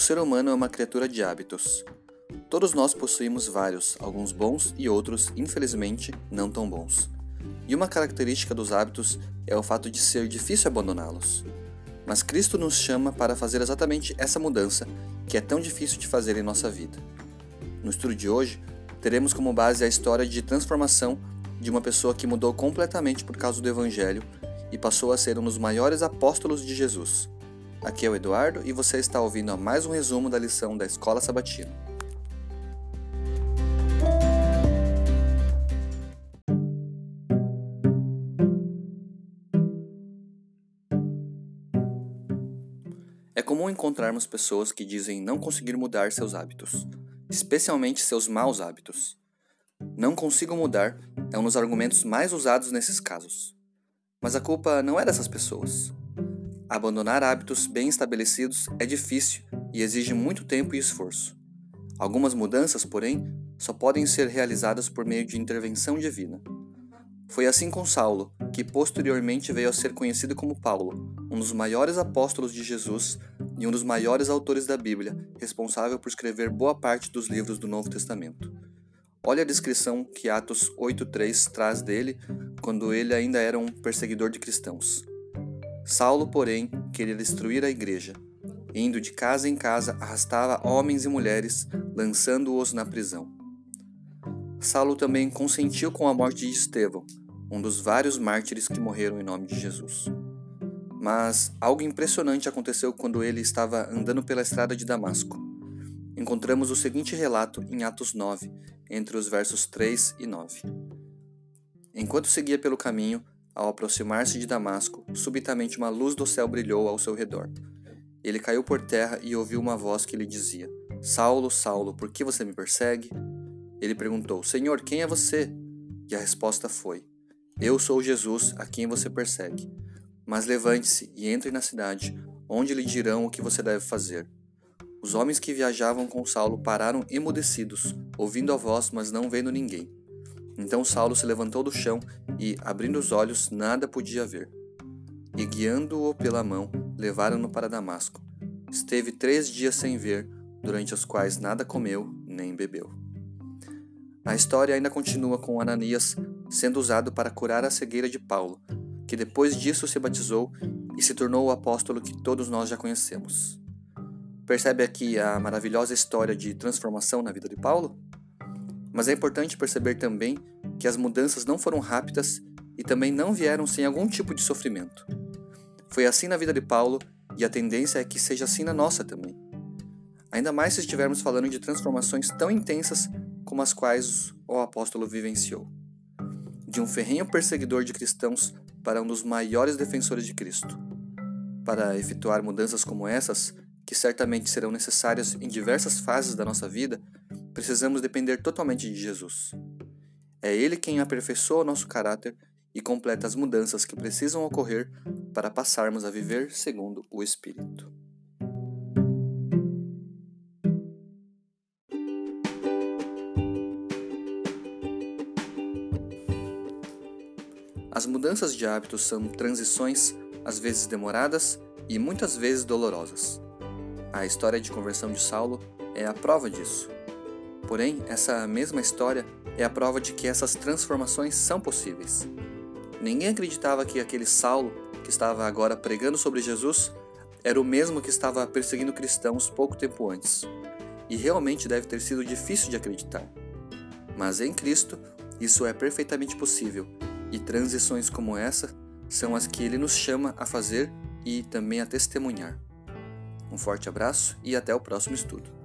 ser humano é uma criatura de hábitos. Todos nós possuímos vários, alguns bons e outros, infelizmente, não tão bons. E uma característica dos hábitos é o fato de ser difícil abandoná-los. Mas Cristo nos chama para fazer exatamente essa mudança que é tão difícil de fazer em nossa vida. No estudo de hoje, teremos como base a história de transformação de uma pessoa que mudou completamente por causa do Evangelho e passou a ser um dos maiores apóstolos de Jesus. Aqui é o Eduardo e você está ouvindo mais um resumo da lição da Escola Sabatina. É comum encontrarmos pessoas que dizem não conseguir mudar seus hábitos, especialmente seus maus hábitos. Não consigo mudar é um dos argumentos mais usados nesses casos. Mas a culpa não é dessas pessoas. Abandonar hábitos bem estabelecidos é difícil e exige muito tempo e esforço. Algumas mudanças, porém, só podem ser realizadas por meio de intervenção divina. Foi assim com Saulo, que posteriormente veio a ser conhecido como Paulo, um dos maiores apóstolos de Jesus e um dos maiores autores da Bíblia, responsável por escrever boa parte dos livros do Novo Testamento. Olha a descrição que Atos 8:3 traz dele quando ele ainda era um perseguidor de cristãos. Saulo, porém, queria destruir a igreja. Indo de casa em casa, arrastava homens e mulheres, lançando-os na prisão. Saulo também consentiu com a morte de Estevão, um dos vários mártires que morreram em nome de Jesus. Mas algo impressionante aconteceu quando ele estava andando pela estrada de Damasco. Encontramos o seguinte relato em Atos 9, entre os versos 3 e 9. Enquanto seguia pelo caminho, ao aproximar-se de Damasco, subitamente uma luz do céu brilhou ao seu redor. Ele caiu por terra e ouviu uma voz que lhe dizia: Saulo, Saulo, por que você me persegue? Ele perguntou: Senhor, quem é você? E a resposta foi: Eu sou Jesus, a quem você persegue. Mas levante-se e entre na cidade, onde lhe dirão o que você deve fazer. Os homens que viajavam com Saulo pararam emudecidos, ouvindo a voz, mas não vendo ninguém. Então Saulo se levantou do chão e, abrindo os olhos, nada podia ver. E guiando-o pela mão, levaram-no para Damasco. Esteve três dias sem ver, durante os quais nada comeu nem bebeu. A história ainda continua com Ananias sendo usado para curar a cegueira de Paulo, que depois disso se batizou e se tornou o apóstolo que todos nós já conhecemos. Percebe aqui a maravilhosa história de transformação na vida de Paulo? Mas é importante perceber também que as mudanças não foram rápidas e também não vieram sem algum tipo de sofrimento. Foi assim na vida de Paulo e a tendência é que seja assim na nossa também. Ainda mais se estivermos falando de transformações tão intensas como as quais o apóstolo vivenciou. De um ferrenho perseguidor de cristãos para um dos maiores defensores de Cristo. Para efetuar mudanças como essas, que certamente serão necessárias em diversas fases da nossa vida, precisamos depender totalmente de Jesus. É Ele quem aperfeiçoa nosso caráter e completa as mudanças que precisam ocorrer para passarmos a viver segundo o Espírito. As mudanças de hábitos são transições, às vezes demoradas e muitas vezes dolorosas. A história de conversão de Saulo é a prova disso. Porém, essa mesma história é a prova de que essas transformações são possíveis. Ninguém acreditava que aquele Saulo, que estava agora pregando sobre Jesus, era o mesmo que estava perseguindo cristãos pouco tempo antes. E realmente deve ter sido difícil de acreditar. Mas em Cristo, isso é perfeitamente possível, e transições como essa são as que ele nos chama a fazer e também a testemunhar. Um forte abraço e até o próximo estudo.